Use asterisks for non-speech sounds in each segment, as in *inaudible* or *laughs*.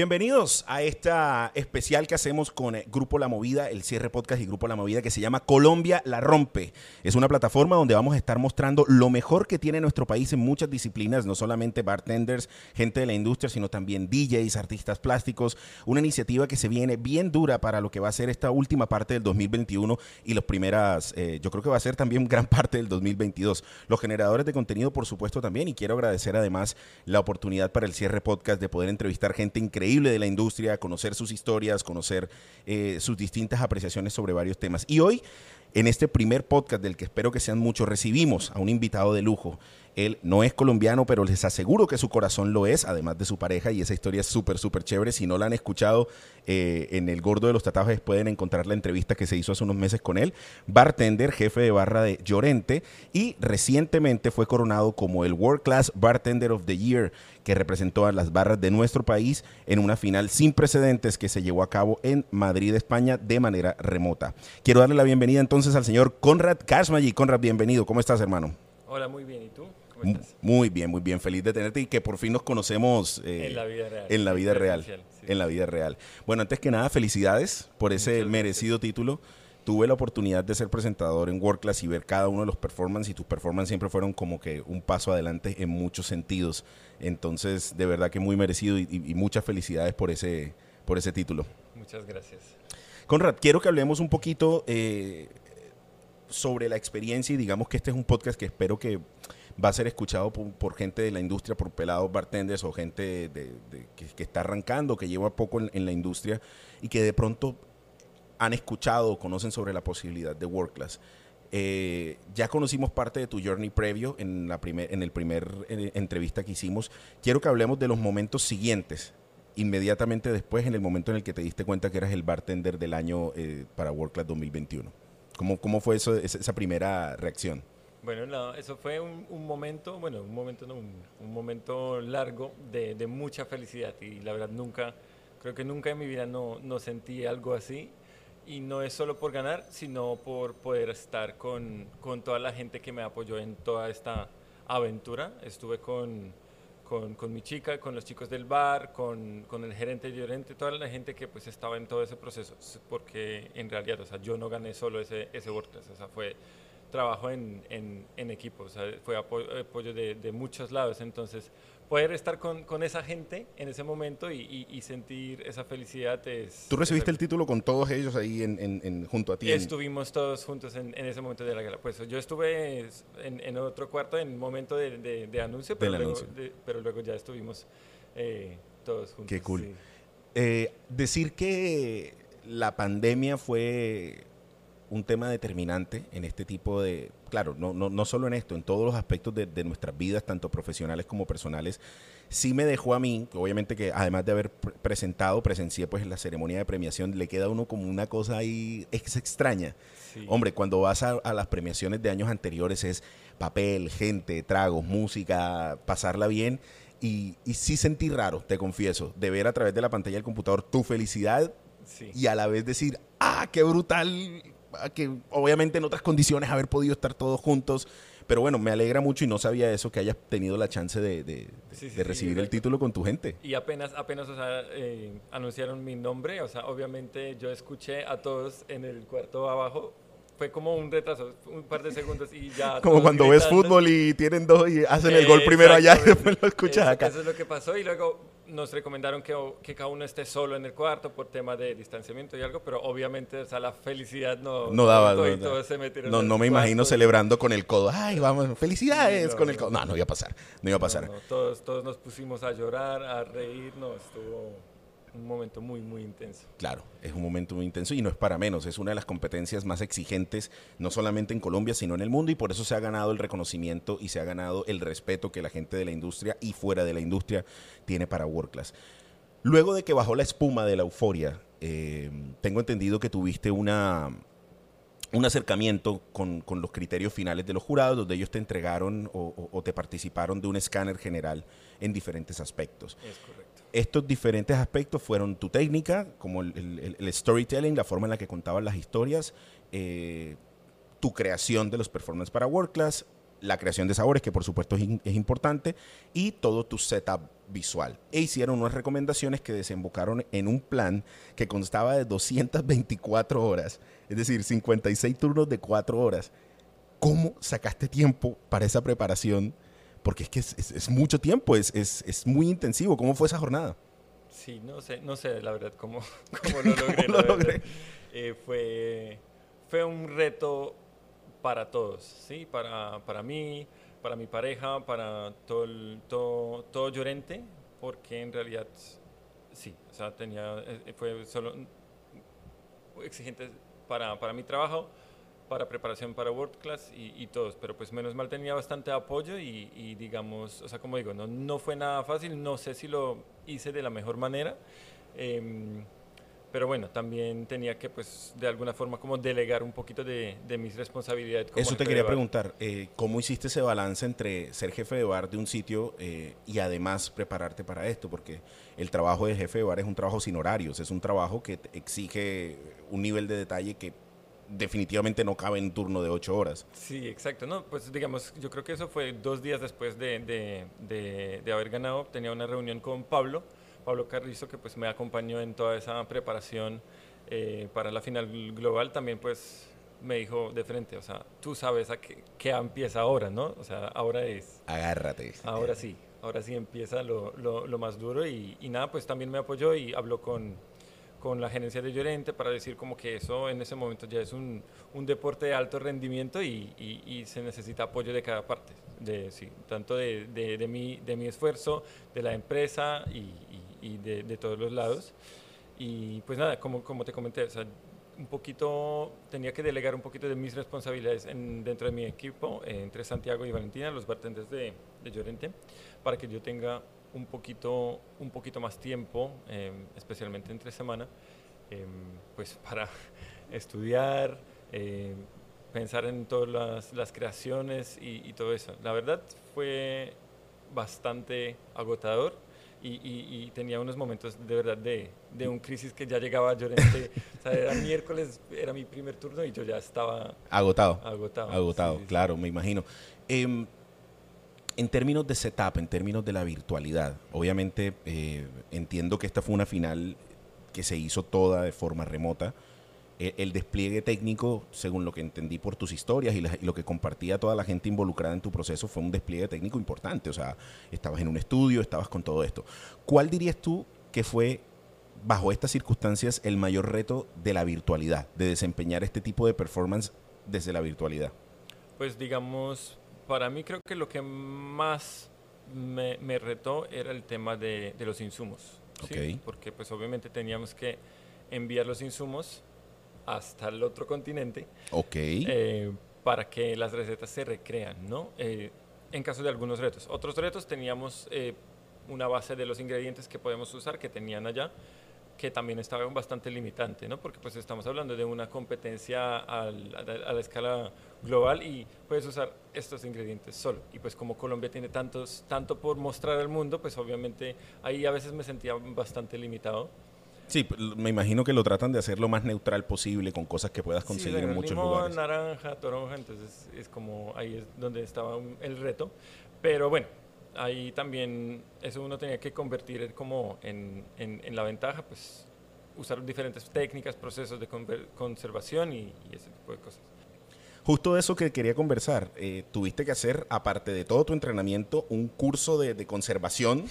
Bienvenidos a esta especial que hacemos con eh, Grupo La Movida, el cierre podcast y Grupo La Movida que se llama Colombia la rompe. Es una plataforma donde vamos a estar mostrando lo mejor que tiene nuestro país en muchas disciplinas, no solamente bartenders, gente de la industria, sino también DJs, artistas plásticos. Una iniciativa que se viene bien dura para lo que va a ser esta última parte del 2021 y las primeras, eh, yo creo que va a ser también gran parte del 2022. Los generadores de contenido, por supuesto, también. Y quiero agradecer además la oportunidad para el cierre podcast de poder entrevistar gente increíble de la industria, conocer sus historias, conocer eh, sus distintas apreciaciones sobre varios temas. Y hoy, en este primer podcast del que espero que sean muchos, recibimos a un invitado de lujo. Él no es colombiano, pero les aseguro que su corazón lo es, además de su pareja, y esa historia es súper, súper chévere. Si no la han escuchado eh, en El Gordo de los Tatajes, pueden encontrar la entrevista que se hizo hace unos meses con él. Bartender, jefe de barra de Llorente, y recientemente fue coronado como el World Class Bartender of the Year, que representó a las barras de nuestro país en una final sin precedentes que se llevó a cabo en Madrid, España, de manera remota. Quiero darle la bienvenida entonces al señor Conrad Cashmagi. Conrad, bienvenido. ¿Cómo estás, hermano? Hola, muy bien. ¿Y tú? Muy bien, muy bien. Feliz de tenerte y que por fin nos conocemos eh, en la vida real. En la vida real. En la vida real. Bueno, antes que nada, felicidades por ese merecido título. Tuve la oportunidad de ser presentador en World Class y ver cada uno de los performances y tus performances siempre fueron como que un paso adelante en muchos sentidos. Entonces, de verdad que muy merecido y, muchas felicidades por ese, por ese título. Muchas gracias. Conrad, quiero que hablemos un poquito eh, sobre la experiencia y digamos que este es un podcast que espero que va a ser escuchado por, gente de la industria, por pelados bartenders o gente que, está arrancando, que lleva poco en, la industria y que de pronto han escuchado o conocen sobre la posibilidad de World Class. Eh, ya conocimos parte de tu journey previo en, la primer, en el primer eh, entrevista que hicimos. Quiero que hablemos de los momentos siguientes, inmediatamente después, en el momento en el que te diste cuenta que eras el bartender del año eh, para World Class 2021. ¿Cómo, cómo fue eso, esa primera reacción? Bueno, eso fue un, momento, bueno, un momento, un, momento largo de, mucha felicidad y la verdad nunca, creo que nunca en mi vida no, no sentí algo así y no es solo por ganar, sino por poder estar con, con toda la gente que me apoyó en toda esta aventura. Estuve con, con, con, mi chica, con los chicos del bar, con, con el gerente de Llorente, toda la gente que pues estaba en todo ese proceso, porque en realidad, o sea, yo no gané solo ese, ese WordPress, o sea, fue trabajo en, en, equipo, o sea, fue apoyo, de, de, muchos lados, entonces poder estar con, con esa gente en ese momento y, y, sentir esa felicidad es... ¿Tú recibiste el título con todos ellos ahí en, en junto a ti? Estuvimos todos juntos en, ese momento de la gala. Pues yo estuve en, otro cuarto en momento de, de, anuncio, pero, luego, pero luego ya estuvimos eh, todos juntos. Qué cool. Eh, decir que la pandemia fue un tema determinante en este tipo de, claro, no, no, no solo en esto, en todos los aspectos de, nuestras vidas, tanto profesionales como personales, sí me dejó a mí, obviamente que además de haber presentado, presencié pues la ceremonia de premiación, le queda a uno como una cosa ahí extraña. Hombre, cuando vas a, las premiaciones de años anteriores es papel, gente, tragos, música, pasarla bien. Y, y sí sentí raro, te confieso, de ver a través de la pantalla del computador tu felicidad y a la vez decir, ah, qué brutal que obviamente en otras condiciones haber podido estar todos juntos. Pero bueno, me alegra mucho y no sabía eso, que hayas tenido la chance de, de, recibir el título con tu gente. Y apenas, apenas o sea, eh, anunciaron mi nombre, o sea, obviamente yo escuché a todos en el cuarto abajo, fue como un retraso, un par de segundos y ya. Como cuando ves fútbol y tienen dos y hacen el gol primero allá y después lo escuchas acá. Eso es lo que pasó y luego nos recomendaron que, que, cada uno esté solo en el cuarto por tema de distanciamiento y algo, pero obviamente o sea, la felicidad no, no daba. No, no, me imagino celebrando con el codo. Ay, vamos, felicidades con el codo. No, no iba a pasar. No iba a pasar. todos, todos nos pusimos a llorar, a reírnos. Estuvo un momento muy, muy intenso. Claro, es un momento muy intenso y no es para menos, es una de las competencias más exigentes, no solamente en Colombia, sino en el mundo y por eso se ha ganado el reconocimiento y se ha ganado el respeto que la gente de la industria y fuera de la industria tiene para World Class. Luego de que bajó la espuma de la euforia, eh, tengo entendido que tuviste una, un acercamiento con, los criterios finales de los jurados, donde ellos te entregaron o, o te participaron de un escáner general en diferentes aspectos. Es correcto estos diferentes aspectos fueron tu técnica, como el, storytelling, la forma en la que contabas las historias, eh, tu creación de los performances para World Class, la creación de sabores, que por supuesto es, es, importante, y todo tu setup visual. E hicieron unas recomendaciones que desembocaron en un plan que constaba de 224 horas, es decir, 56 turnos de 4 horas. ¿Cómo sacaste tiempo para esa preparación? Porque es que es, es, es mucho tiempo, es, es, muy intensivo. ¿Cómo fue esa jornada? Sí, no sé, no sé la verdad cómo, *laughs* cómo *laughs* lo logré. ¿Cómo lo logré? Eh, fue, fue un reto para todos, ¿sí? Para, para mí, para mi pareja, para todo, el, todo, todo Llorente, porque en realidad sí, o sea, tenía, eh, fue solo exigente para, para mi trabajo, para preparación para World Class y, y, todos, pero pues menos mal tenía bastante apoyo y, digamos, o sea, como digo, no, no fue nada fácil, no sé si lo hice de la mejor manera. Eh, pero bueno, también tenía que, pues, de alguna forma, como delegar un poquito de, de mis responsabilidades. Como Eso te quería preguntar, eh, ¿cómo hiciste ese balance entre ser jefe de bar de un sitio eh, y además prepararte para esto? Porque el trabajo de jefe de bar es un trabajo sin horarios, es un trabajo que exige un nivel de detalle que definitivamente no cabe en turno de ocho horas. Sí, exacto. No, pues digamos, yo creo que eso fue dos días después de, de, de, de haber ganado. Tenía una reunión con Pablo Pablo Carrizo, que pues me acompañó en toda esa preparación eh, para la final global, también pues me dijo de frente, o sea, tú sabes a qué, qué empieza ahora, ¿no? O sea, ahora es... Agárrate. Ahora sí, ahora sí empieza lo, lo, lo más duro y, y, nada, pues también me apoyó y habló con, con la gerencia de Llorente para decir como que eso en ese momento ya es un, un deporte de alto rendimiento y, y, y, se necesita apoyo de cada parte, de, sí, tanto de, de, de, mi, de mi esfuerzo, de la empresa y, y de, de, todos los lados. Y pues nada, como, como te comenté, o sea, un poquito, tenía que delegar un poquito de mis responsabilidades en, dentro de mi equipo, eh, entre Santiago y Valentina, los bartenders de, de Llorente, para que yo tenga un poquito, un poquito más tiempo, eh, especialmente entre semana, eh, pues *laughs* para estudiar, eh, pensar en todas las, las creaciones y, y, todo eso. La verdad fue bastante agotador y, y, y, tenía unos momentos de verdad de, de un crisis que ya llegaba Llorente. o sea, era miércoles, era mi primer turno y yo ya estaba agotado. Agotado. Agotado, sí, claro, sí. me imagino. Eh, en términos de setup, en términos de la virtualidad, obviamente eh, entiendo que esta fue una final que se hizo toda de forma remota. El, el despliegue técnico, según lo que entendí por tus historias y, la, y, lo que compartía toda la gente involucrada en tu proceso, fue un despliegue técnico importante. O sea, estabas en un estudio, estabas con todo esto. ¿Cuál dirías tú que fue, bajo estas circunstancias, el mayor reto de la virtualidad, de desempeñar este tipo de performance desde la virtualidad? Pues digamos, para mí creo que lo que más me, me retó era el tema de, de los insumos. Okay. ¿sí? Porque pues obviamente teníamos que enviar los insumos hasta el otro continente okay. eh, para que las recetas se recrean, ¿no? Eh, en caso de algunos retos. Otros retos teníamos eh, una base de los ingredientes que podemos usar que tenían allá que también estaba bastante limitante, ¿no? Porque pues estamos hablando de una competencia al, a, la, a, la escala global y puedes usar estos ingredientes solo. Y pues como Colombia tiene tantos, tanto por mostrar al mundo, pues obviamente ahí a veces me sentía bastante limitado. Sí, me imagino que lo tratan de hacer lo más neutral posible con cosas que puedas conseguir sí, en muchos limón, lugares. naranja, toronja, entonces es como ahí es donde estaba el reto. Pero bueno, ahí también eso uno tenía que convertir como en, en, en la ventaja, pues usar diferentes técnicas, procesos de conservación y, y, ese tipo de cosas. Justo eso que quería conversar, eh, tuviste que hacer, aparte de todo tu entrenamiento, un curso de, de conservación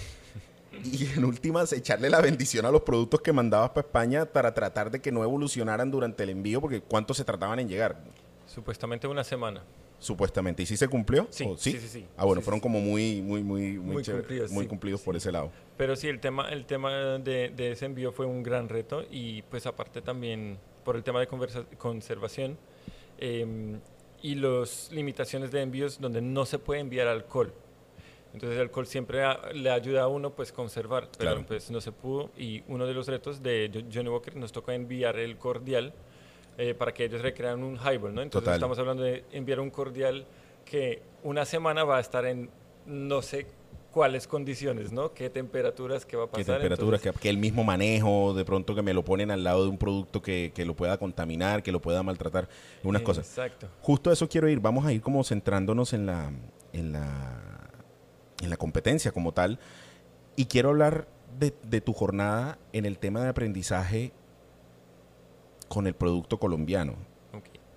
*laughs* y en últimas echarle la bendición a los productos que mandabas para España para tratar de que no evolucionaran durante el envío, porque ¿cuántos se trataban en llegar? Supuestamente una semana. Supuestamente. ¿Y sí se cumplió? Sí, sí? sí, sí, sí, Ah, bueno, fueron como muy, muy, muy, muy, muy cumplidos, muy cumplidos por ese lado. Pero sí, el tema, el tema de, de, ese envío fue un gran reto y pues aparte también por el tema de conservación eh, y las limitaciones de envíos donde no se puede enviar alcohol. Entonces el alcohol siempre a, le ayuda a uno pues conservar, pero claro. pues no se pudo y uno de los retos de Johnny Walker nos tocó enviar el cordial eh, para que ellos recrean un highball, ¿no? Entonces Total. estamos hablando de enviar un cordial que una semana va a estar en no sé cuáles condiciones, ¿no? ¿Qué temperaturas, qué va a pasar? ¿Qué temperaturas? que, el mismo manejo, de pronto que me lo ponen al lado de un producto que, que lo pueda contaminar, que lo pueda maltratar, unas cosas. Exacto. Justo a eso quiero ir. Vamos a ir como centrándonos en la, en la, en la competencia como tal. Y quiero hablar de, de tu jornada en el tema de aprendizaje con el producto colombiano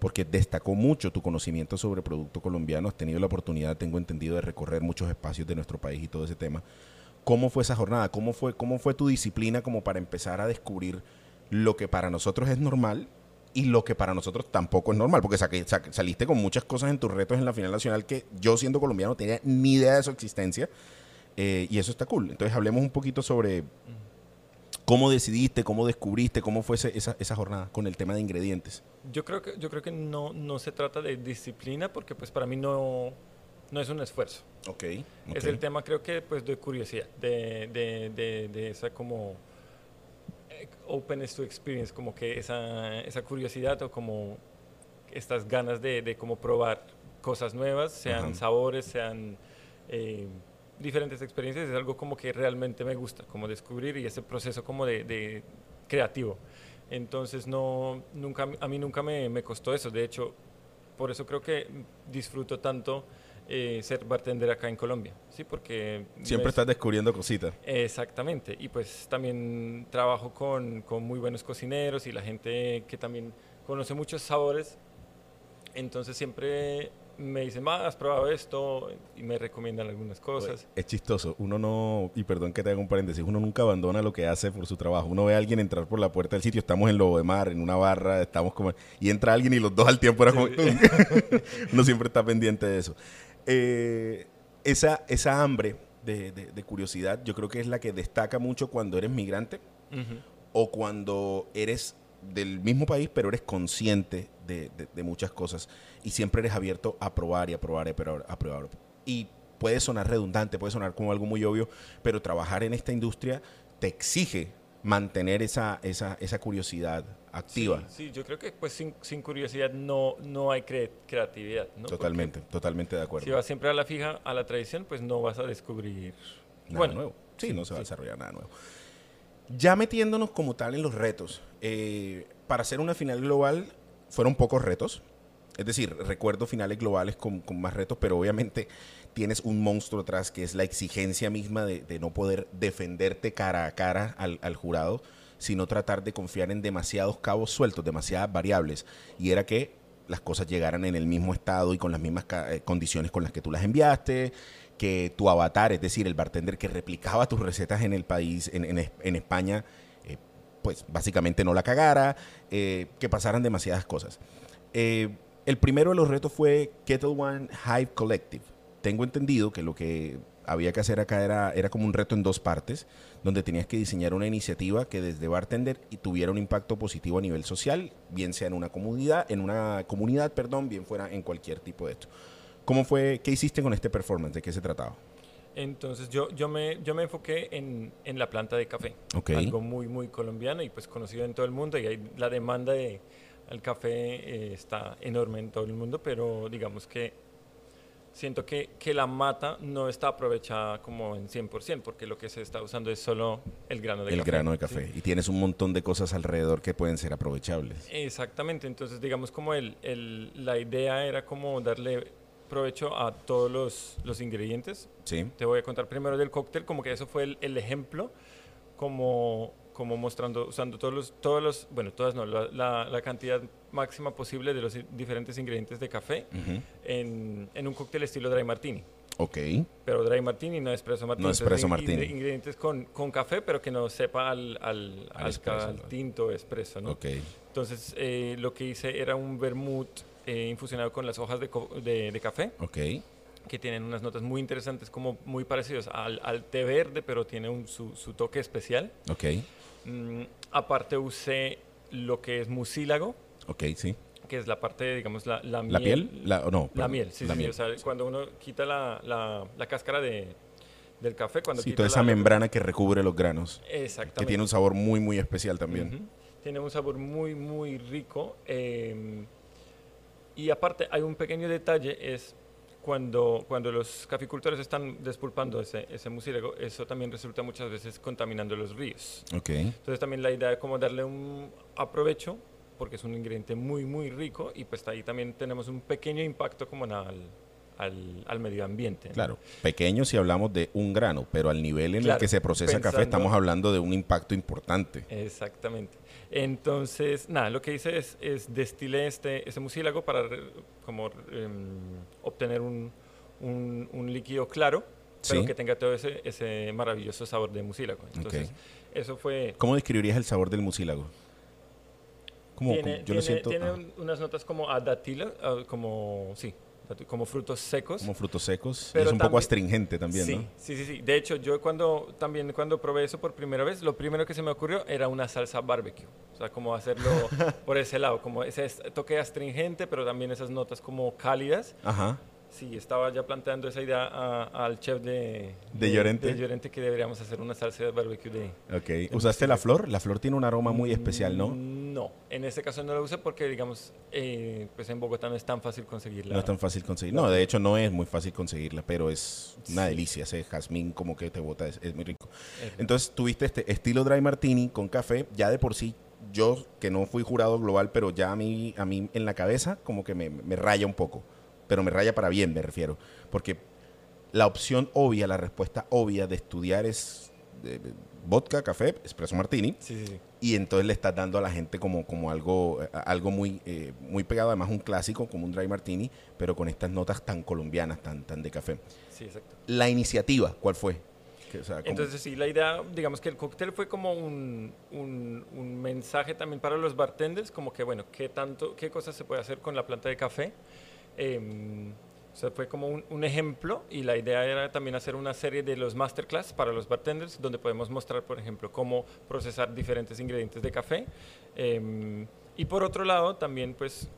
porque destacó mucho tu conocimiento sobre producto colombiano. Has tenido la oportunidad, tengo entendido, de recorrer muchos espacios de nuestro país y todo ese tema. ¿Cómo fue esa jornada? ¿Cómo fue, cómo fue tu disciplina como para empezar a descubrir lo que para nosotros es normal y lo que para nosotros tampoco es normal? Porque saliste con muchas cosas en tus retos en la final nacional que yo siendo colombiano no tenía ni idea de su existencia. Eh, y eso está cool. Entonces hablemos un poquito sobre ¿Cómo decidiste, cómo descubriste, cómo fue esa, esa, jornada con el tema de ingredientes? Yo creo que, yo creo que no, no se trata de disciplina porque pues para mí no, no es un esfuerzo. Okay, Es el tema creo que pues de curiosidad, de, de, de, esa como openness to experience, como que esa, esa curiosidad o como estas ganas de, de como probar cosas nuevas, sean sabores, sean... Eh, diferentes experiencias es algo como que realmente me gusta, como descubrir y ese proceso como de, creativo. Entonces no, nunca, a mí nunca me, me, costó eso, de hecho, por eso creo que disfruto tanto eh, ser bartender acá en Colombia, ¿sí? Porque... Siempre estás descubriendo cositas. Exactamente, y pues también trabajo con, con muy buenos cocineros y la gente que también conoce muchos sabores, entonces siempre me dicen, ah, has probado esto y me recomiendan algunas cosas. Es chistoso, uno no, y perdón que te haga un paréntesis, uno nunca abandona lo que hace por su trabajo. Uno ve a alguien entrar por la puerta del sitio, estamos en Lobo de Mar, en una barra, estamos como, y entra alguien y los dos al tiempo era como, *laughs* uno siempre está pendiente de eso. Eh, esa, esa hambre de, curiosidad, yo creo que es la que destaca mucho cuando eres migrante o cuando eres del mismo país, pero eres consciente de, muchas cosas y siempre eres abierto a probar y a probar y a probar, a probar. Y puede sonar redundante, puede sonar como algo muy obvio, pero trabajar en esta industria te exige mantener esa, esa, esa curiosidad activa. Sí, yo creo que pues sin, sin curiosidad no, no hay creatividad. Totalmente, totalmente de acuerdo. Si vas siempre a la fija, a la tradición, pues no vas a descubrir nada bueno, nuevo. Sí, no se va a desarrollar nada nuevo. Ya metiéndonos como tal en los retos, eh, para hacer una final global fueron pocos retos. Es decir, recuerdo finales globales con, más retos, pero obviamente tienes un monstruo atrás que es la exigencia misma de, no poder defenderte cara a cara al, jurado, sino tratar de confiar en demasiados cabos sueltos, demasiadas variables. Y era que las cosas llegaran en el mismo estado y con las mismas eh, condiciones con las que tú las enviaste, que tu avatar, es decir, el bartender que replicaba tus recetas en el país, en, España, eh, pues básicamente no la cagara, eh, que pasaran demasiadas cosas. Eh, el primero de los retos fue Kettle One Hive Collective. Tengo entendido que lo que había que hacer acá era, era como un reto en dos partes, donde tenías que diseñar una iniciativa que desde bartender y tuviera un impacto positivo a nivel social, bien sea en una comunidad, en una comunidad, perdón, bien fuera en cualquier tipo de esto. ¿Cómo fue, qué hiciste con este performance? ¿De qué se trataba? Entonces yo, yo, me, yo me enfoqué en, en la planta de café, algo muy, muy colombiano y pues conocido en todo el mundo y hay, la demanda de, el café eh, está enorme en todo el mundo, pero digamos que siento que, que, la mata no está aprovechada como en 100%, porque lo que se está usando es solo el grano de café. El grano de café. Y tienes un montón de cosas alrededor que pueden ser aprovechables. Exactamente. Entonces, digamos como el, el, la idea era como darle provecho a todos los, los, ingredientes. Sí. Te voy a contar primero del cóctel, como que eso fue el, el ejemplo, como, como mostrando, usando todos los, todos los bueno, todas no, la, la, cantidad máxima posible de los diferentes ingredientes de café en, en, un cóctel estilo dry martini. Ok. Pero dry martini, no espresso martini. No espresso martini. Ingredientes con, con, café, pero que no sepa al, al, al, tinto espresso, ¿no? Ok. Entonces, eh, lo que hice era un vermouth eh, infusionado con las hojas de, de, café. Ok. Que tienen unas notas muy interesantes, como muy parecidas al, al té verde, pero tiene un, su, su, toque especial. Ok. Mm, aparte usé lo que es mucílago. Ok, sí. Que es la parte, digamos, la, la miel. ¿La piel? La, no, la miel, sí, sí, O sea, cuando uno quita la, la, la cáscara de, del café, cuando sí, toda esa membrana que recubre los granos. Exactamente. Que tiene un sabor muy, muy especial también. Tiene un sabor muy, muy rico. Eh, y aparte hay un pequeño detalle, es cuando, cuando los caficultores están despulpando ese, ese mucílago, eso también resulta muchas veces contaminando los ríos. Ok. Entonces también la idea es como darle un aprovecho, porque es un ingrediente muy, muy rico y pues ahí también tenemos un pequeño impacto como al, al, al medio ambiente. ¿no? Claro, pequeño si hablamos de un grano, pero al nivel en el que se procesa café estamos hablando de un impacto importante. Exactamente. Entonces, nada, lo que hice es, es destilé este, ese mucílago para como em, obtener un, un- un líquido claro, pero Sí. que tenga todo ese, ese maravilloso sabor de mucílago. Entonces, eso fue... ¿Cómo describirías el sabor del mucílago? Como, tiene, como- yo lo tiene- siento tiene ah, un- unas notas como a datila, ah, como, sí, como frutos secos. como frutos secos. y es un poco astringente también, sí, ¿no? sí, sí, sí. De hecho, yo cuando también cuando probé eso por primera vez, lo primero que se me ocurrió era una salsa barbecue. O sea, como hacerlo *laughs* por ese lado, como ese es- toque astringente, pero también esas notas como cálidas. Ajá. Sí, estaba ya planteando esa idea a- al chef de, ¿De Llorente? de Llorente que deberíamos hacer una salsa de barbecue de... Ok. ¿Usaste la flor? La flor tiene un aroma muy especial, ¿no? No, en este caso no la usé porque, digamos, eh, pues en Bogotá no es tan fácil conseguirla. No es tan fácil conseguir. No, de hecho no es muy fácil conseguirla, pero es una Sí. delicia. Ese jazmín como que te bota, es, es muy rico. Entonces tuviste este estilo dry martini con café, ya de por sí, yo que no fui jurado global, pero ya a mí, a mí en la cabeza como que me, me raya un poco, pero me raya para bien, me refiero, porque la opción obvia, la respuesta obvia de estudiar es eh, vodka, café, espresso martini, Sí, sí, sí. y entonces le estás dando a la gente como, como algo, eh, algo muy, eh, muy pegado, además un clásico, como un dry martini, pero con estas notas tan colombianas, tan, tan de café. Sí, exacto. La iniciativa, ¿cuál fue? Que, o sea, ¿cómo- Entonces sí, la idea, digamos que el cóctel fue como un, un- un mensaje también para los bartenders, como que bueno, qué tanto, qué cosas se puede hacer con la planta de café. Em, o sea, fue como un, un ejemplo y la idea era también hacer una serie de los masterclass para los bartenders, donde podemos mostrar, por ejemplo, cómo procesar diferentes ingredientes de café. Em, y por otro lado, también pues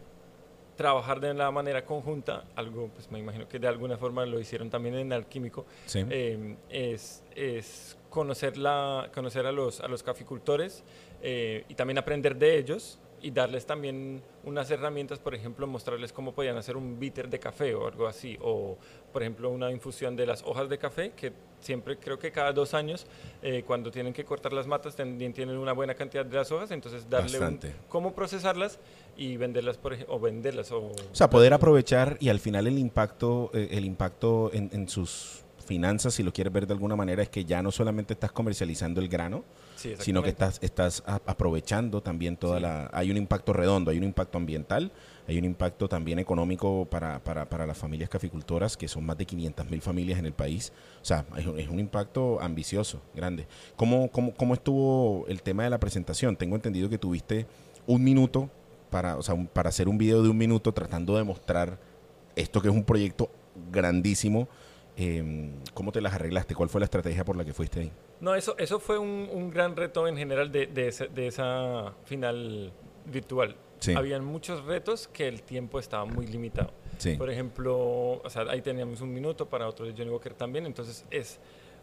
trabajar de la manera conjunta, algo pues me imagino que de alguna forma lo hicieron también en Alquímico, Sí. eh, es, es conocer, la, conocer a, los, a los caficultores eh, y también aprender de ellos y darles también unas herramientas, por ejemplo, mostrarles cómo podían hacer un bitter de café o algo así, o por ejemplo una infusión de las hojas de café, que siempre creo que cada dos años, eh, cuando tienen que cortar las matas, también tienen una buena cantidad de las hojas, entonces darle un- cómo procesarlas y venderlas, por ejemplo, o venderlas. O, O sea, poder aprovechar y al final el impacto, eh, el impacto en, en sus finanzas, si lo quieres ver de alguna manera, es que ya no solamente estás comercializando el grano, Sí, sino que estás, estás aprovechando también toda Sí. la... Hay un impacto redondo, hay un impacto ambiental, hay un impacto también económico para, para, para las familias caficultoras, que son más de 500 mil familias en el país. O sea, es un, es un impacto ambicioso, grande. ¿Cómo, cómo, ¿Cómo estuvo el tema de la presentación? Tengo entendido que tuviste un minuto para, o sea, un- para hacer un video de un minuto tratando de mostrar esto que es un proyecto grandísimo. Eh, ¿Cómo te las arreglaste? ¿Cuál fue la estrategia por la que fuiste ahí? No, eso, eso fue un, un gran reto en general de, de, ese- de esa final virtual. Sí. Habían muchos retos que el tiempo estaba muy limitado. Sí. Por ejemplo, o sea, ahí teníamos un minuto para otro de Johnny Walker también, entonces es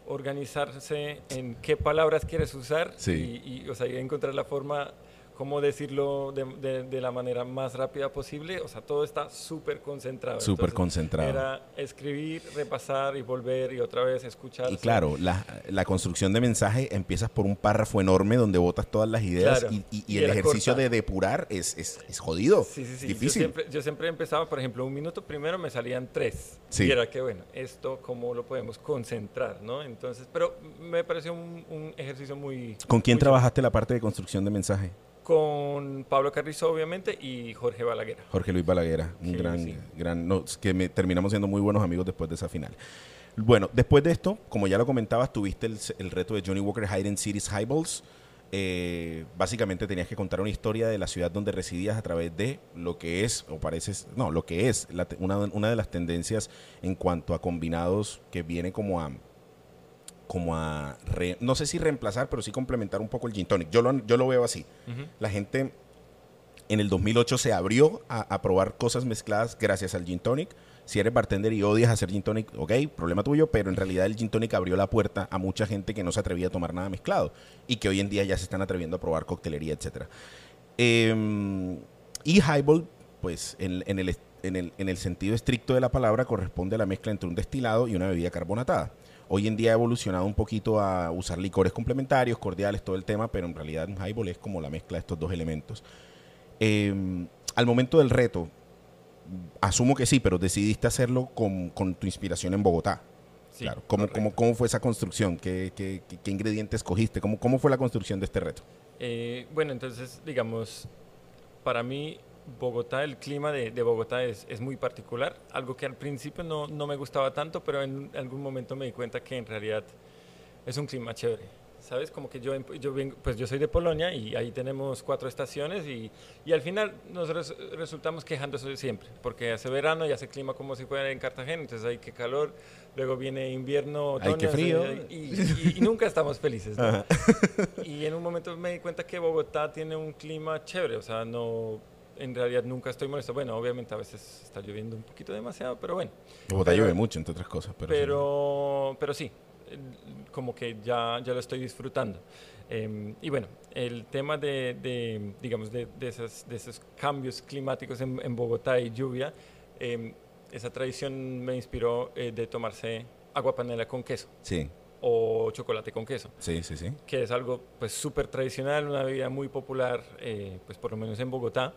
organizarse en qué palabras quieres usar Sí. y, y, o sea, y encontrar la forma, cómo decirlo de, de- de la manera más rápida posible. O sea, todo está súper concentrado. Súper concentrado. Era escribir, repasar y volver y otra vez escuchar. Y claro, la, la construcción de mensaje empiezas por un párrafo enorme donde botas todas las ideas Claro. y, y- y Y el ejercicio corta. de depurar es, es, es jodido, Sí, sí, sí. difícil. Yo siempre, yo siempre empezaba, por ejemplo, un minuto primero me salían tres. Sí. Y era que, bueno, esto cómo lo podemos concentrar, ¿no? Entonces, pero me pareció un, un ejercicio muy... ¿Con quién muy trabajaste la parte de construcción de mensaje? Con Pablo Carrizo, obviamente, y Jorge Balaguer. Jorge Luis Balaguera, un Sí, gran, sí. gran, no, que me- terminamos siendo muy buenos amigos después de esa final. Bueno, después de esto, como ya lo comentabas, tuviste el, el reto de Johnny Walker Hidden Cities Highballs. Eh, básicamente tenías que contar una historia de la ciudad donde residías a través de lo que es, o pareces, no, lo que es la una, una de las tendencias en cuanto a combinados que viene como a, como a, re- no sé si reemplazar, pero sí complementar un poco el gin tonic. Yo lo, yo lo veo así. La gente en el 2008 se abrió a, a probar cosas mezcladas gracias al gin tonic. Si eres bartender y odias hacer gin tonic, ok, problema tuyo, pero en realidad el gin tonic abrió la puerta a mucha gente que no se atrevía a tomar nada mezclado y que hoy en día ya se están atreviendo a probar coctelería, etcétera. Eh, y Highball, pues en, en el, en el, en el sentido estricto de la palabra, corresponde a la mezcla entre un destilado y una bebida carbonatada. Hoy en día ha evolucionado un poquito a usar licores complementarios, cordiales, todo el tema, pero en realidad un highball es como la mezcla de estos dos elementos. Eh, al momento del reto, asumo que sí, pero decidiste hacerlo con, con tu inspiración en Bogotá. Sí, claro. ¿Cómo, correcto. cómo, cómo fue esa construcción? ¿Qué, qué, qué- qué ingredientes escogiste? ¿Cómo, ¿Cómo fue la construcción de este reto? Eh, bueno, entonces, digamos, para mí Bogotá, el clima de, de Bogotá es, es muy particular, algo que al principio no, no me gustaba tanto, pero en algún momento me di cuenta que en realidad es un clima chévere. ¿Sabes? Como que yo, yo vengo, pues yo soy de Polonia y ahí tenemos cuatro estaciones y, y al final nos res- resultamos quejándose siempre, porque hace verano y hace clima como si fuera en Cartagena, entonces hay que calor, luego viene invierno, otoño, frío. hace- Y, y- y nunca estamos felices. ¿no? Y en un momento me di cuenta que Bogotá tiene un clima chévere, o sea, no, en realidad nunca estoy molesto. Bueno, obviamente a veces está lloviendo un poquito demasiado, pero bueno. Bogotá Pero- llueve mucho, entre otras cosas. Pero, sí. Pero, pero sí, como que ya, ya lo estoy disfrutando. Em, y bueno, el tema de, de, digamos, de, de esas- de esos cambios climáticos en, en Bogotá y lluvia, em, esa tradición me inspiró eh, de tomarse agua panela con queso Sí, o chocolate con queso sí, sí, sí. que es algo pues súper tradicional, una bebida muy popular, eh, pues por lo menos en Bogotá,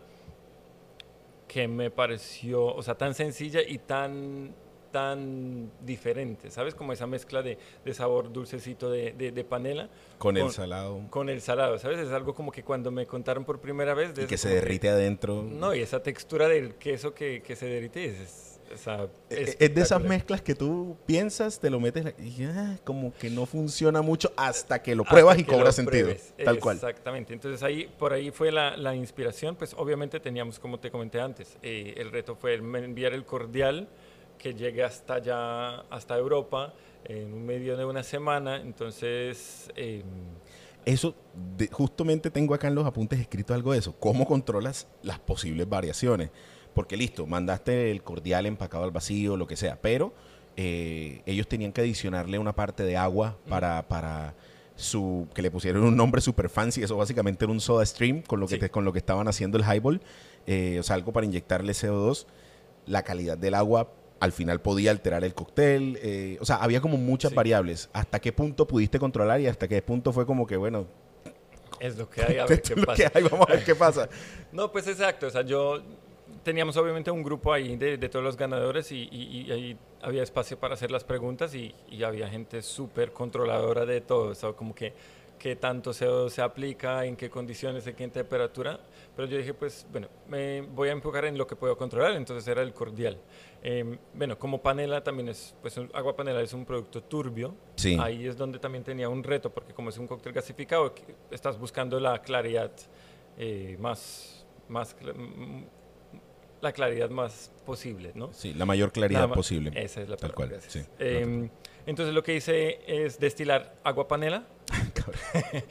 que me pareció, o sea, tan sencilla y tan tan diferente, ¿sabes? Como esa mezcla de, de sabor dulcecito de, de- de panela Con el salado. con el salado, ¿sabes? Es algo como que cuando me contaron por primera vez... de Y eso que se derrite adentro. no, y esa textura del queso que, que se derrite es... es- o sea, Eh, Es, de esas mezclas que tú piensas, te lo metes y ah, como que no funciona mucho hasta que lo pruebas y cobra sentido. Tal cual. Exactamente. Entonces ahí, por ahí fue la, la inspiración. Pues obviamente teníamos, como te comenté antes, eh, el reto fue enviar el cordial que llegue hasta allá, hasta Europa, en un medio de una semana. Entonces, eh, Eso, de- justamente tengo acá en los apuntes escrito algo de eso. ¿Cómo controlas las posibles variaciones? Porque listo, mandaste el cordial empacado al vacío, lo que sea, pero eh, ellos tenían que adicionarle una parte de agua para, para su que le pusieron un nombre super fancy. Eso básicamente era un soda stream con lo que, Sí. te- con lo que estaban haciendo el highball. Eh, o sea, algo para inyectarle CO2. La calidad del agua al final podía alterar el cóctel. eh, o sea, había como muchas Sí. variables. ¿Hasta qué punto pudiste controlar y hasta qué punto fue como que, bueno, es lo que *laughs* hay, a ver qué pasa. que hay, vamos a ver qué pasa? *laughs* No, pues exacto. O sea, yo teníamos obviamente un grupo ahí de, de todos los ganadores y, y- y ahí había espacio para hacer las preguntas y, y había gente súper controladora de todo. Sea, como que qué tanto CO2 se aplica, en qué condiciones, en qué temperatura. Pero yo dije, pues, bueno, me voy a enfocar en lo que puedo controlar. Entonces era el cordial. Eh, bueno, como panela también es, pues agua panela es un producto turbio. Sí. Ahí es donde también tenía un reto, porque como es un cóctel gasificado, estás buscando la claridad eh, más, más, la claridad más posible, ¿no? Sí, la mayor claridad posible. Esa es la Tal palabra, cual, sí. Eh, entonces lo que hice es destilar agua panela. *laughs* *laughs*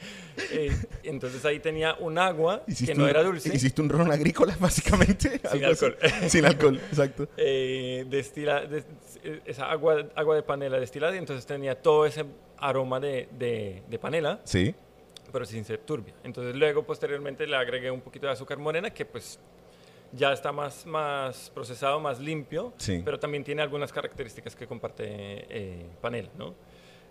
Eh, entonces ahí tenía un agua que no un- era dulce. Hiciste un ron agrícola, *laughs* básicamente. Sin alcohol. Sin alcohol, exacto. eh, destila, des- eh, esa agua, agua de panela destilada y entonces tenía todo ese aroma de, de, de panela, Sí. pero sin ser turbia. Entonces luego posteriormente le agregué un poquito de azúcar morena que pues ya está más, más procesado, más limpio, Sí. pero también tiene algunas características que comparte eh, panela, ¿no?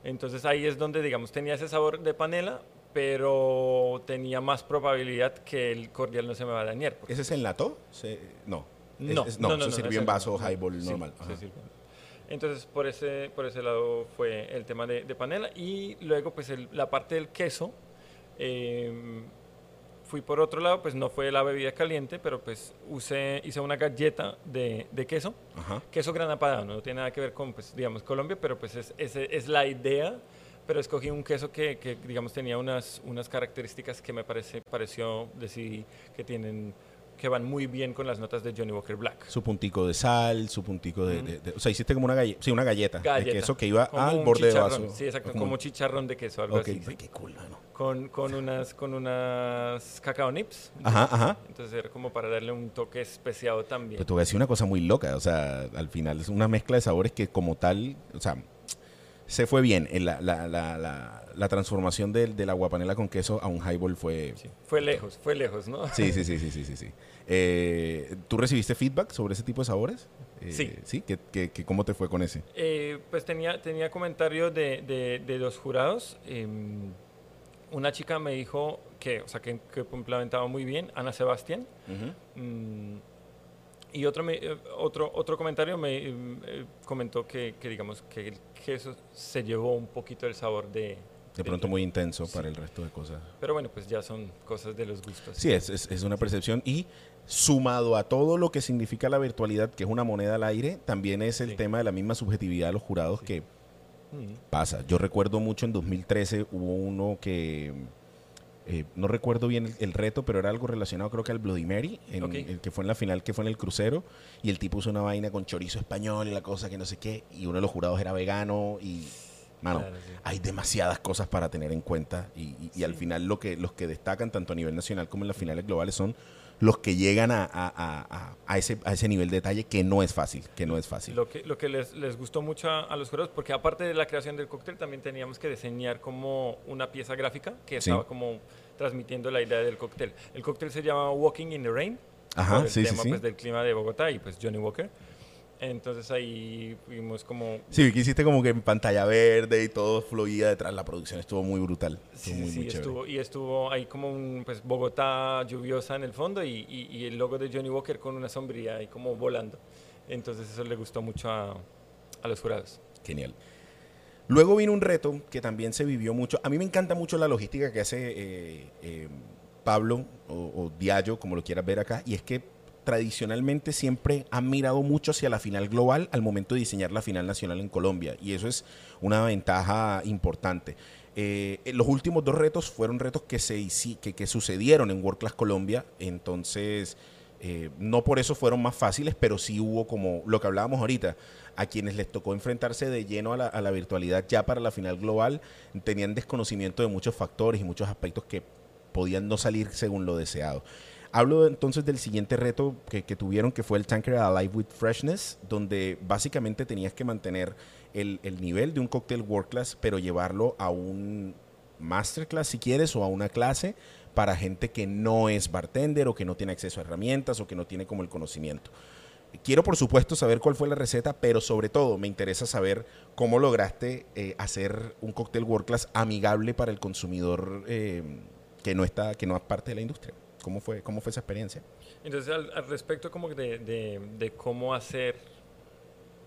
Entonces ahí es donde, digamos, tenía ese sabor de panela, pero tenía más probabilidad que el cordial no se me va a dañar. ¿Ese se enlató? Se- No. Es- no, es- no, no, se no, sirvió ese en no, vaso no. highball Sí, normal. se sirvió. Entonces, por ese, por ese lado fue el tema de, de panela. Y luego, pues, el- la parte del queso. eh, fui por otro lado, pues no fue la bebida caliente, pero pues usé, hice una galleta de, de queso. Ajá. Queso grana padano, no tiene nada que ver con, pues, digamos, Colombia, pero pues es, ese es la idea. Pero escogí un queso que, que, digamos, tenía unas, unas características que me parece, pareció, decidí que tienen, que van muy bien con las notas de Johnny Walker Black. Su puntico de sal, su puntico de, de- de- O sea, hiciste como una galleta. Sí, una galleta, Galleta. de queso que iba Como al borde de vaso. Sí, exacto, Como- como, chicharrón de queso, algo así. sí. qué cool, mano. Con, con unas, con unas cacao nips. Ajá, ajá. Entonces era como para darle un toque especiado también. Pero te voy a decir una cosa muy loca. O sea, al final es una mezcla de sabores que como tal, o sea, se fue bien. En la, la, la, la, la transformación del, del aguapanela con queso a un highball fue... Sí, Fue lejos, fue lejos, ¿no? Sí, sí, sí, sí, sí, sí. sí. Eh, ¿Tú recibiste feedback sobre ese tipo de sabores? Eh, Sí. ¿Sí? ¿Qué, qué- qué- cómo te fue con ese? Eh, pues tenía, tenía comentarios de, de, de los jurados. em, una chica me dijo que, o sea, que, que complementaba muy bien, Ana Sebastián. Mm, y otro, me- eh, otro, otro comentario me em, eh, comentó que, que, digamos, que el queso se llevó un poquito el sabor de... De pronto muy intenso Sí. para el resto de cosas. Pero bueno, pues ya son cosas de los gustos. Sí, es, es, es una percepción y sumado a todo lo que significa la virtualidad, que es una moneda al aire, también es el Sí. tema de la misma subjetividad de los jurados Sí. que Mm. pasa. Yo recuerdo mucho en 2013 hubo uno que eh, no recuerdo bien el, el reto, pero era algo relacionado creo que al Bloody Mary, en- el que fue en la final, que fue en el crucero, y el tipo usó una vaina con chorizo español y la cosa que no sé qué, y uno de los jurados era vegano y, mano, Claro, sí. hay demasiadas cosas para tener en cuenta y, y- y al final lo que, los que destacan tanto a nivel nacional como en las finales globales son los que llegan a, a- a- ese, a ese nivel de detalle que no es fácil, que no es fácil. Lo que, lo que les, les gustó mucho a, los jurados, porque aparte de la creación del cóctel, también teníamos que diseñar como una pieza gráfica que Sí. estaba como transmitiendo la idea del cóctel. El cóctel se llama Walking in the Rain, Ajá, por el sí, tema sí. pues, del clima de Bogotá y pues Johnny Walker. Entonces ahí fuimos como... Sí, que hiciste como que en pantalla verde y todo fluía detrás. La producción estuvo muy brutal. Sí, Estuvo muy, sí, muy chévere. estuvo, y estuvo ahí como un pues, Bogotá lluviosa en el fondo y, y- y el logo de Johnny Walker con una sombría ahí como volando. Entonces eso le gustó mucho a, a los jurados. Genial. Luego vino un reto que también se vivió mucho. A mí me encanta mucho la logística que hace eh, eh, Pablo o, o Diallo, como lo quieras ver acá, y es que tradicionalmente siempre han mirado mucho hacia la final global al momento de diseñar la final nacional en Colombia, y eso es una ventaja importante. Eh, los últimos dos retos fueron retos que, se, que, que sucedieron en World Class Colombia, entonces eh, no por eso fueron más fáciles, pero sí hubo como lo que hablábamos ahorita, a quienes les tocó enfrentarse de lleno a la virtualidad ya para la final global, tenían desconocimiento de muchos factores y muchos aspectos que podían no salir según lo deseado. Hablo entonces del siguiente reto que, tuvieron, que fue el Tanker Alive with Freshness, donde básicamente tenías que mantener el, el nivel de un cóctel World Class, pero llevarlo a un masterclass si quieres o a una clase para gente que no es bartender o que no tiene acceso a herramientas o que no tiene como el conocimiento. Quiero por supuesto saber cuál fue la receta, pero sobre todo me interesa saber cómo lograste eh, hacer un cóctel World Class amigable para el consumidor eh, que no está, que no es parte de la industria. ¿Cómo fue, cómo fue esa experiencia? Entonces, al, al respecto como de, de- de cómo hacer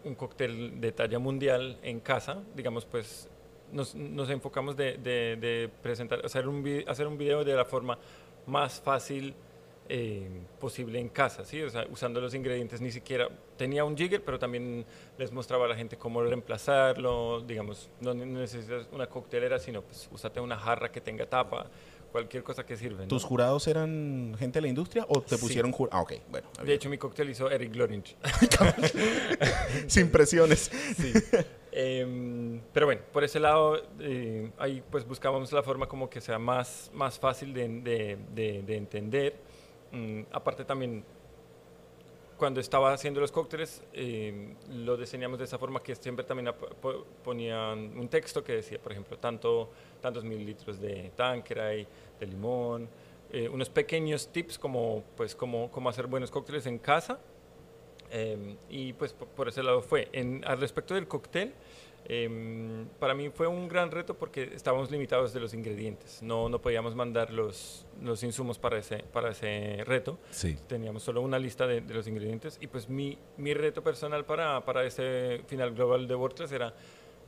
un cóctel de talla mundial en casa, digamos, pues nos, nos enfocamos de, de- presentar, hacer un, hacer un video de la forma más fácil eh, posible en casa, ¿sí? O sea, usando los ingredientes, ni siquiera tenía un jigger, pero también les mostraba a la gente cómo reemplazarlo, digamos, no ne- necesitas una coctelera, sino pues úsate una jarra que tenga tapa, cualquier cosa que sirve. ¿no? ¿Tus jurados eran gente de la industria o te Sí. pusieron jur- Ah, ok, bueno. De hecho, mi cóctel hizo Eric Glorinch. *laughs* *laughs* sin presiones. Sí. Em, pero bueno, por ese lado, eh, ahí pues buscábamos la forma como que sea más, más fácil de, de- de- de entender. Mm, aparte también, cuando estaba haciendo los cócteles, eh, lo diseñamos de esa forma que siempre también ponían un texto que decía, por ejemplo, tanto, tantos mililitros de Tanqueray, de limón, eh, unos pequeños tips como, pues, como, cómo hacer buenos cócteles en casa. Eh, y pues po- por ese lado fue. En, al respecto del cóctel, em, para mí fue un gran reto porque estábamos limitados de los ingredientes. No, no podíamos mandar los, los insumos para ese, para ese reto. Sí. Teníamos solo una lista de, de los ingredientes. Y pues mi, mi reto personal para, para ese final global de WordClass era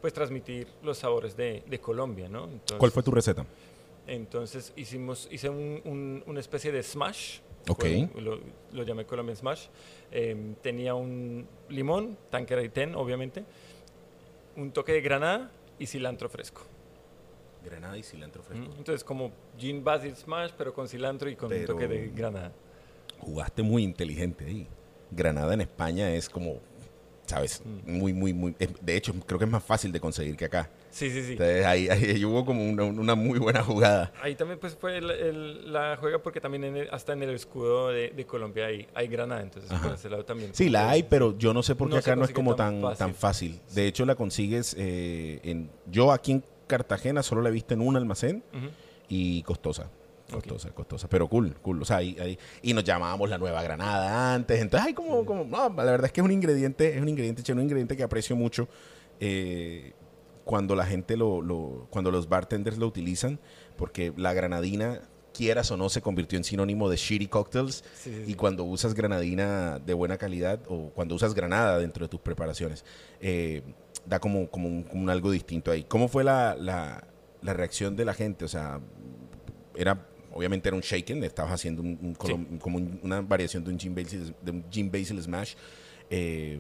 pues transmitir los sabores de, de Colombia, ¿no? Entonces, ¿Cuál fue tu receta? entonces hicimos, hice un- un- una especie de smash. Ok. Fue- lo, lo llamé Colombian Smash. Em, tenía un limón, Tanqueray 10, obviamente, un toque de granada y cilantro fresco. Granada y cilantro fresco. ¿Mm? Entonces, como gin basil smash, pero con cilantro y con un toque de granada. Jugaste muy inteligente ahí. Granada en España es como ¿sabes? Muy, muy, muy. eh, De hecho, creo que es más fácil de conseguir que acá. Sí, sí, sí. Entonces, ahí, ahí hubo como una, una muy buena jugada. Ahí también pues fue el- el- la juega porque también en el- hasta en el escudo de, de Colombia hay, hay granada, entonces Ajá. por ese lado también. Sí, la hay, pero yo no sé por qué No acá no es como tan tan, tan fácil. De hecho, la consigues eh, en. Yo aquí en Cartagena solo la he visto en un almacén y costosa. Costosa, costosa. Pero cool, cool. O sea, ahí, ahí- y nos llamábamos la nueva granada antes. Entonces, hay como, como. No, la verdad es que es un ingrediente, es un ingrediente chévere, un ingrediente que aprecio mucho. eh, cuando la gente lo, lo- cuando los bartenders lo utilizan, porque la granadina, quieras o no, se convirtió en sinónimo de shitty cocktails. Sí, sí, Y cuando usas granadina de buena calidad o cuando usas granada dentro de tus preparaciones, eh, da como, como, un, como un algo distinto ahí. ¿Cómo fue la, la- la reacción de la gente? O sea, era obviamente era un shaken, estabas haciendo un, un colom- como un- una variación de un gin basil, de un basil smash. Eh,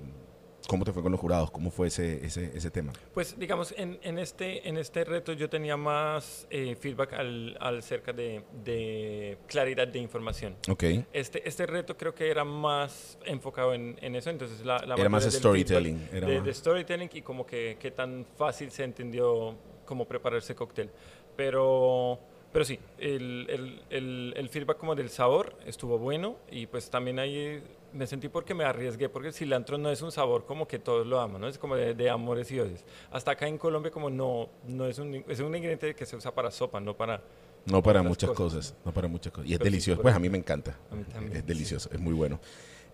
¿Cómo te fue con los jurados? ¿Cómo fue ese, ese, ese tema? Pues digamos, en, en este, en este reto yo tenía más eh, feedback al, al cerca de, de claridad de información. Ok. Este, este reto creo que era más enfocado en, en eso, entonces la, la Era más storytelling, era de, más- de storytelling y como que, que tan fácil se entendió cómo preparar ese cóctel. Pero, pero sí, el, el, el, el feedback como del sabor estuvo bueno y pues también ahí me sentí porque me arriesgué, porque el cilantro no es un sabor como que todos lo aman, ¿no? Es como de, de amores y odios. Hasta acá en Colombia como no, no es un, es un ingrediente que se usa para sopa, no para... No para muchas cosas. cosas. no para muchas cosas. Y es Pero delicioso. pues a mí me encanta. A mí también, es sí. delicioso, es muy bueno.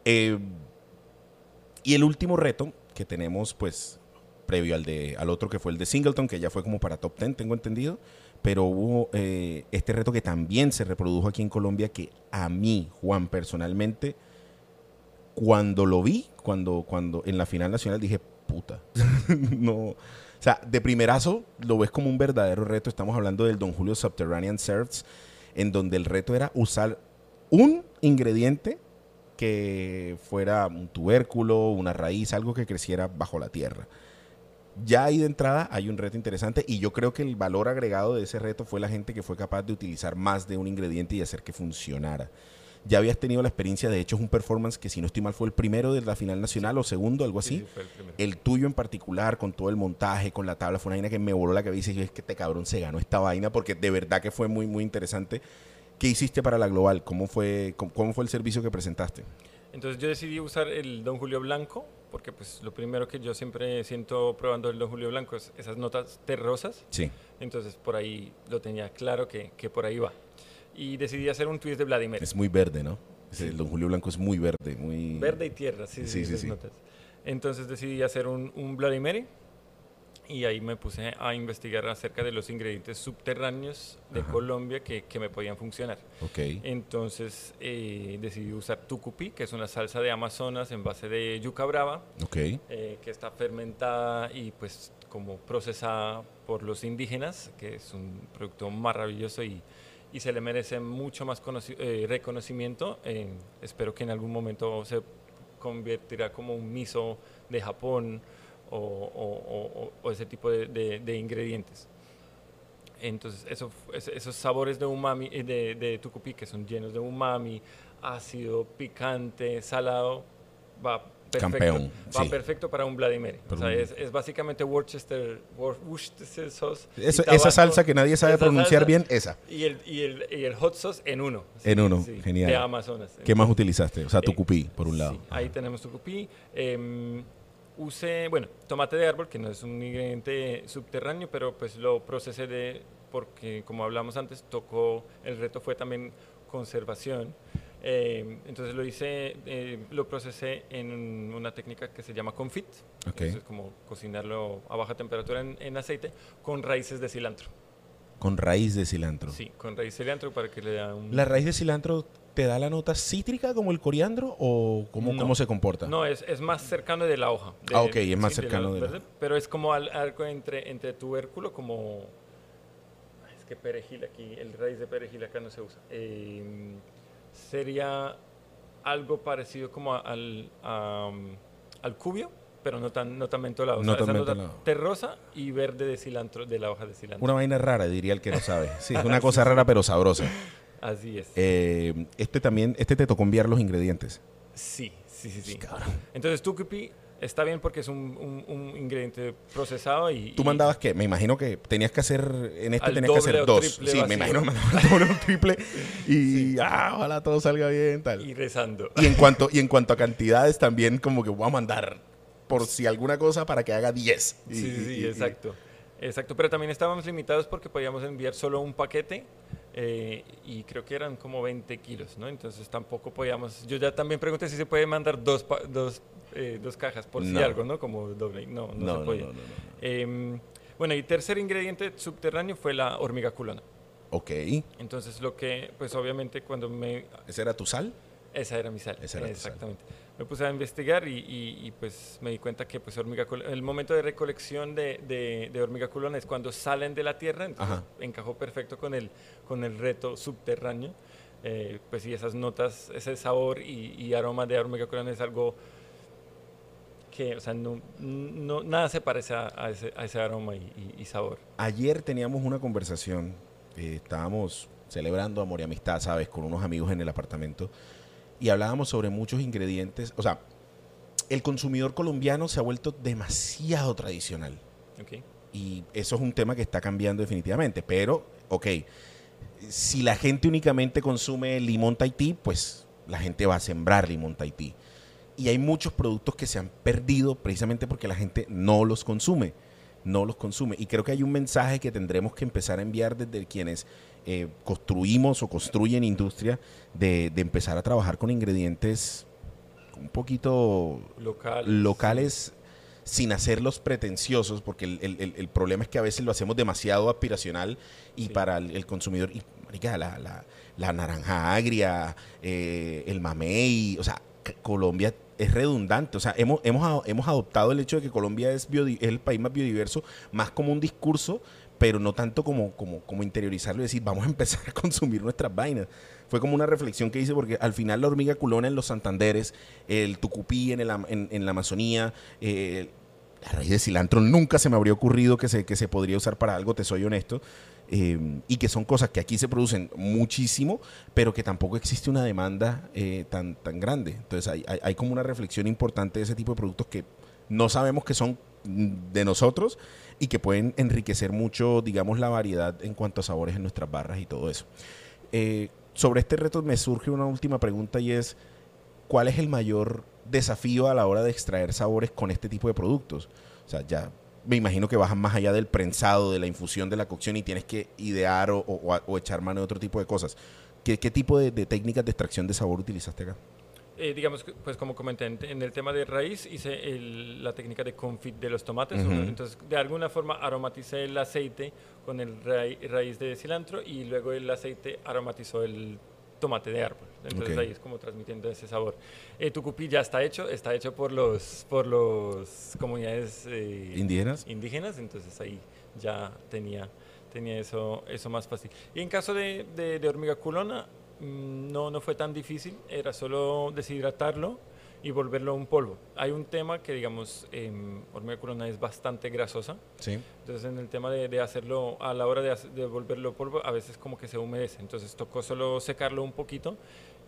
Eh, y el último reto que tenemos, pues, previo al de al otro que fue el de Singleton, que ya fue como para top 10, tengo entendido. Pero hubo eh, este reto que también se reprodujo aquí en Colombia, que a mí, Juan, personalmente, cuando lo vi, cuando, cuando en la final nacional dije, puta, *laughs* no. O sea, de primerazo lo ves como un verdadero reto. Estamos hablando del Don Julio Subterranean Serves, en donde el reto era usar un ingrediente que fuera un tubérculo, una raíz, algo que creciera bajo la tierra. Ya ahí de entrada hay un reto interesante y yo creo que el valor agregado de ese reto fue la gente que fue capaz de utilizar más de un ingrediente y hacer que funcionara. Ya habías tenido la experiencia, de hecho es un performance que si no estoy mal fue el primero de la final nacional o segundo, algo así. Sí, el tuyo en particular, con todo el montaje, con la tabla, fue una vaina que me voló la cabeza y yo es que este cabrón se ganó esta vaina porque de verdad que fue muy, muy interesante. ¿Qué hiciste para la global? ¿Cómo fue, cómo, cómo fue el servicio que presentaste? Entonces yo decidí usar el Don Julio Blanco, porque pues lo primero que yo siempre siento probando el Don Julio Blanco es esas notas terrosas. Sí. Entonces por ahí lo tenía claro que, que por ahí va. Y decidí hacer un twist de Vladimir. Es muy verde, ¿no? Ese- El Don Julio Blanco es muy verde, muy... Verde y tierra, sí, Sí, sí, sí, sí. notas. Entonces decidí hacer un, un Mary y ahí me puse a investigar acerca de los ingredientes subterráneos de Ajá. Colombia que, que me podían funcionar. Ok. Entonces eh, decidí usar tucupi, que es una salsa de Amazonas en base de yuca brava, Ok. eh, que está fermentada y pues como procesada por los indígenas, que es un producto maravilloso y, y se le merece mucho más eh, reconocimiento. Eh, espero que en algún momento se convertirá como un miso de Japón o, o- o- ese tipo de, de- de ingredientes. Entonces, eso, esos sabores de umami, eh, de, de tucupi, que son llenos de umami, ácido, picante, salado, va perfecto, Campeón, va sí. perfecto para un Mary. O sea, es, es básicamente Worcester, Wor- Worcester sauce. Eso- esa salsa que nadie sabe pronunciar salsa bien, esa. Y el, y, el, y el hot sauce en uno. En uno, genial. De Amazonas. ¿Qué más utilizaste? O sea, Eh, tucupí, por un lado. Sí, ahí tenemos tucupí. Eh, usé, bueno, tomate de árbol, que no es un ingrediente subterráneo, pero pues lo procesé de, porque como hablamos antes, tocó, el reto fue también conservación. Eh, entonces lo hice, eh, lo procesé en una técnica que se llama confit, Ok. eso es como cocinarlo a baja temperatura en, en aceite, con raíces de cilantro. Con raíz de cilantro. Sí, con raíz de cilantro para que le da un... ¿La raíz de cilantro te da la nota cítrica como el coriandro o cómo, No. cómo se comporta? No, es, es más cercano de la hoja. de- Ah, ok, es más sí, cercano de la- verde, Pero es como al- algo entre, entre tubérculo, como... Es que perejil aquí, el raíz de perejil acá no se usa. Eh, sería algo parecido como al, a, um, al cubio, pero no tan, no tan mentolado. No O sea, tan mentolado. terrosa y verde de cilantro, de la hoja de cilantro. Una vaina rara, diría el que no sabe. Sí, es *laughs* una cosa rara pero sabrosa. Así es. Eh, este también, este te tocó enviar los ingredientes. Sí, sí, sí, sí. Cabrón. Entonces tucupi, está bien porque es un, un, ingrediente procesado y... ¿Tú mandabas qué? Me imagino que tenías que hacer, en este tenías que hacer dos. Sí, me imagino que mandabas doble o triple *laughs* y ah, ojalá todo salga bien, tal. Y rezando. Y en cuanto, y en cuanto a cantidades también como que voy a mandar por si alguna cosa para que haga 10. Sí, sí, exacto. Exacto, pero también estábamos limitados porque podíamos enviar solo un paquete eh, y creo que eran como 20 kilos, ¿no? Entonces tampoco podíamos... Yo ya también pregunté si se puede mandar dos, dos, eh, dos cajas por si algo, ¿no? Como doble. No, no, se podía. Eh, bueno, y tercer ingrediente subterráneo fue la hormiga culona. Ok. Entonces lo que, pues obviamente cuando me... ¿Esa era tu sal? Esa era mi sal. Esa era Exactamente me puse a investigar y, pues me di cuenta que pues hormiga el momento de recolección de, de, hormiga culona es cuando salen de la tierra, entonces encajó perfecto con el, con el reto subterráneo. Eh, pues sí, esas notas, ese sabor y, aroma de hormiga culona es algo que, o sea, no, no nada se parece a, ese, a ese, aroma y, sabor. Ayer teníamos una conversación, eh, estábamos celebrando amor y amistad, ¿sabes? Con unos amigos en el apartamento y hablábamos sobre muchos ingredientes. O sea, el consumidor colombiano se ha vuelto demasiado tradicional. Y eso es un tema que está cambiando definitivamente. Pero, ok, si la gente únicamente consume limón Tahití, pues la gente va a sembrar limón Tahití. Y hay muchos productos que se han perdido precisamente porque la gente no los consume. No los consume. Y creo que hay un mensaje que tendremos que empezar a enviar desde quienes eh, construimos o construyen industria de, empezar a trabajar con ingredientes un poquito locales. sin hacerlos pretenciosos, porque el, problema es que a veces lo hacemos demasiado aspiracional y para el, consumidor, y la, la, naranja agria, eh, el mamey, o sea, Colombia es redundante, o sea, hemos, hemos, hemos adoptado el hecho de que Colombia es, es el país más biodiverso, más como un discurso, pero no tanto como, como, como interiorizarlo y decir, vamos a empezar *laughs* a consumir nuestras vainas. Fue como una reflexión que hice, porque al final la hormiga culona en los Santanderes, el tucupí en, el, en, la Amazonía, eh, la raíz de cilantro nunca se me habría ocurrido que se, que se podría usar para algo, te soy honesto. Eh, y que son cosas que aquí se producen muchísimo, pero que tampoco existe una demanda eh, tan, tan grande. Entonces hay, hay, hay, como una reflexión importante de ese tipo de productos que no sabemos que son de nosotros y que pueden enriquecer mucho, digamos, la variedad en cuanto a sabores en nuestras barras y todo eso. Eh, sobre este reto me surge una última pregunta y es, ¿cuál es el mayor desafío a la hora de extraer sabores con este tipo de productos? O sea, ya me imagino que bajan más allá del prensado, de la infusión, de la cocción y tienes que idear o, echar mano de otro tipo de cosas. ¿Qué, tipo de, de técnicas de extracción de sabor utilizaste acá? Eh, digamos, pues como comenté, en, el tema de raíz hice la técnica de confit de los tomates. Entonces, de alguna forma aromaticé el aceite con el raíz de cilantro y luego el aceite aromatizó el tomate de árbol. Entonces ahí es como transmitiendo ese sabor. Eh, tucupí ya está hecho, está hecho por los por los comunidades eh, indígenas. Indígenas, entonces ahí ya tenía tenía eso eso más fácil. Y en caso de, de, de hormiga culona, no, no fue tan difícil, era solo deshidratarlo y volverlo un polvo. Hay un tema que, digamos, eh, hormiga culona es bastante grasosa. Sí. Entonces, en el tema de, hacerlo, a la hora de, volverlo polvo, a veces como que se humedece. Entonces, tocó solo secarlo un poquito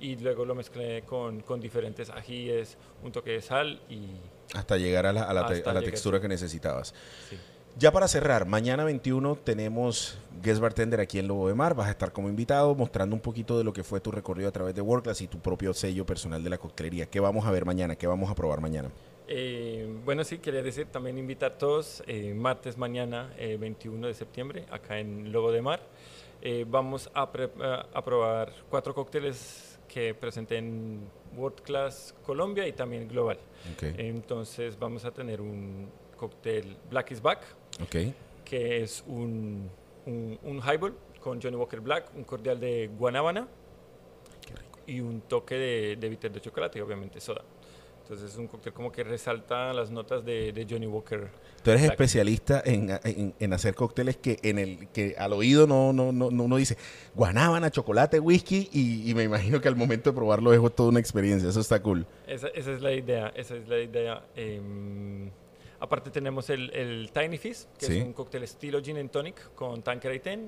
y luego lo mezclé con, con diferentes ajíes, un toque de sal y... Hasta llegar a la, a la, textura que necesitabas. Sí. Ya para cerrar, mañana 21 tenemos Guest Bartender aquí en Lobo de Mar. Vas a estar como invitado mostrando un poquito de lo que fue tu recorrido a través de World y tu propio sello personal de la coctelería. ¿Qué vamos a ver mañana? ¿Qué vamos a probar mañana? Eh, bueno, sí, quería decir también invitar a todos eh, martes mañana, 21 eh, de septiembre, acá en Lobo de Mar. vamos a, a, probar cuatro cócteles que presenté en World Class Colombia y también Global. Entonces vamos a tener un cóctel Black is Back, okay. que es un, un, highball con Johnny Walker Black, un cordial de guanábana y un toque de, de bitter de chocolate y obviamente soda. Entonces es un cóctel como que resalta las notas de, de Johnny Walker. Tú eres especialista en, en, hacer cócteles que en el que al oído no, no, no, uno dice guanábana, chocolate, whisky y, me imagino que al momento de probarlo es toda una experiencia. Eso está cool. Esa, esa es la idea, esa es la idea. Eh, Aparte tenemos el, el Tiny Fizz, que es un cóctel estilo gin and tonic con Tanqueray 10,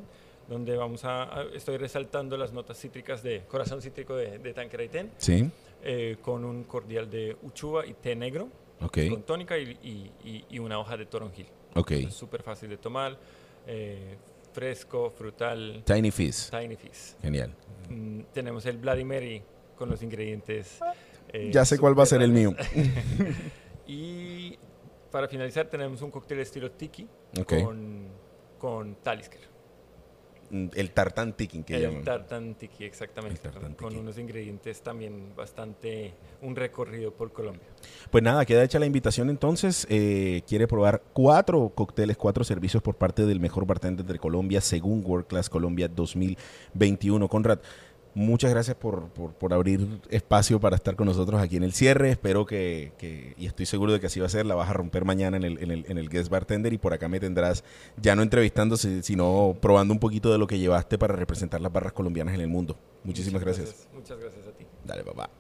donde vamos a, estoy resaltando las notas cítricas de corazón cítrico de, de Tanqueray 10, sí. Eh, con un cordial de uchuva y té negro. con tónica y, una hoja de toronjil. Ok. Súper fácil de tomar, eh, fresco, frutal. Tiny Fizz. Tiny Fizz. Genial. Mm, tenemos el Bloody Mary con los ingredientes. Eh, ya sé cuál va a ser el mío. *laughs* y para finalizar tenemos un cóctel estilo tiki con, con Talisker. Mm, el tartán tiki que llaman. El tartán tiki, exactamente. con, unos ingredientes también bastante, un recorrido por Colombia. Pues nada, queda hecha la invitación entonces. Eh, quiere probar cuatro cócteles, cuatro servicios por parte del mejor bartender de Colombia según World Class Colombia 2021. Conrad, Muchas gracias por, abrir espacio para estar con nosotros aquí en el cierre. Espero que, y estoy seguro de que así va a ser, la vas a romper mañana en el, en el, en el Guest Bartender y por acá me tendrás ya no entrevistándose, sino probando un poquito de lo que llevaste para representar las barras colombianas en el mundo. Muchísimas gracias. Muchas gracias a ti. Dale, papá.